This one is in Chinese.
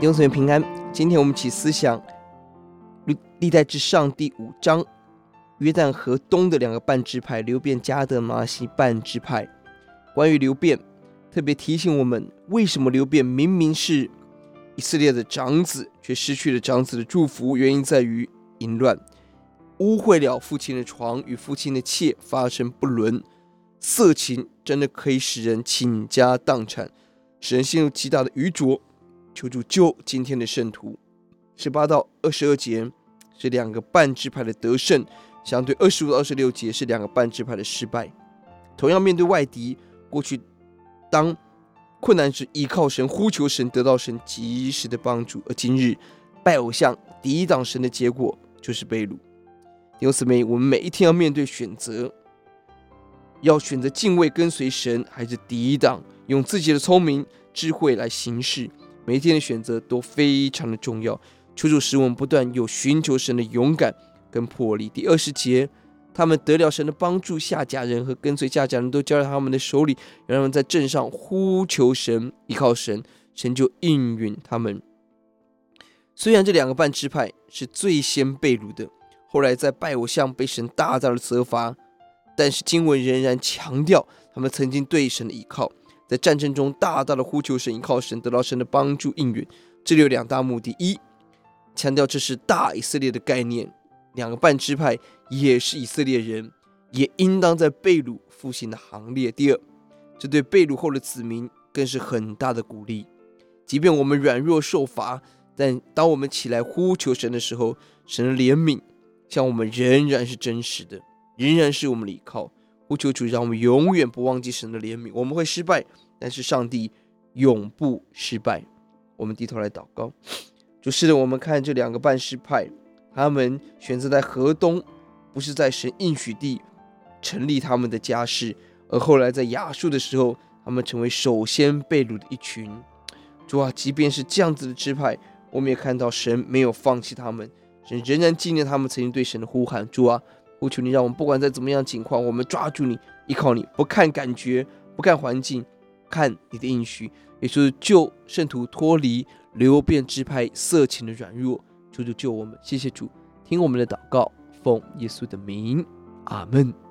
弟兄姊妹平安。今天我们一起思想历历代志上第五章，约旦河东的两个半支派，流便、加德、玛西半支派。关于流便，特别提醒我们，为什么流便明明是以色列的长子，却失去了长子的祝福？原因在于淫乱，污秽了父亲的床，与父亲的妾发生不伦。色情真的可以使人倾家荡产，使人陷入极大的愚拙。求主救今天的圣徒。十八到二十二节是两个半支派的得胜，相对二十五到二十六节是两个半支派的失败。同样面对外敌，过去当困难时依靠神、呼求神，得到神及时的帮助；而今日拜偶像、抵挡神的结果就是被掳。弟兄姊妹，我们每一天要面对选择，要选择敬畏跟随神，还是抵挡，用自己的聪明智慧来行事。每一天的选择都非常的重要，求主使我们不断有寻求神的勇敢跟魄力。第二十节，他们得了神的帮助，下家人和跟随下家人都交在他们的手里，让他们在镇上呼求神，依靠神，神就应允他们。虽然这两个半支派是最先被掳的，后来在拜偶像被神大大的责罚，但是经文仍然强调他们曾经对神的依靠。在战争中大大的呼求神，依靠神，得到神的帮助应允。这里有两大目的：一，强调这是大以色列的概念，两个半支派也是以色列人，也应当在被掳复兴的行列；第二，这对被掳后的子民更是很大的鼓励。即便我们软弱受罚，但当我们起来呼求神的时候，神的怜悯向我们仍然是真实的，仍然是我们的依靠。呼求主，让我们永远不忘记神的怜悯。我们会失败，但是上帝永不失败。我们低头来祷告，主，是的，我们看这两个半支派，他们选择在河东，不是在神应许地成立他们的家室，而后来在亚述的时候，他们成为首先被掳的一群。主啊，即便是这样子的支派，我们也看到神没有放弃他们，神仍然纪念他们曾经对神的呼喊。主啊。我求你，让我们不管在怎么样情况，我们抓住你，依靠你，不看感觉，不看环境，看你的应许，也就是救圣徒脱离流变支派色情的软弱。求主救我们，谢谢主，听我们的祷告，奉耶稣的名，阿门。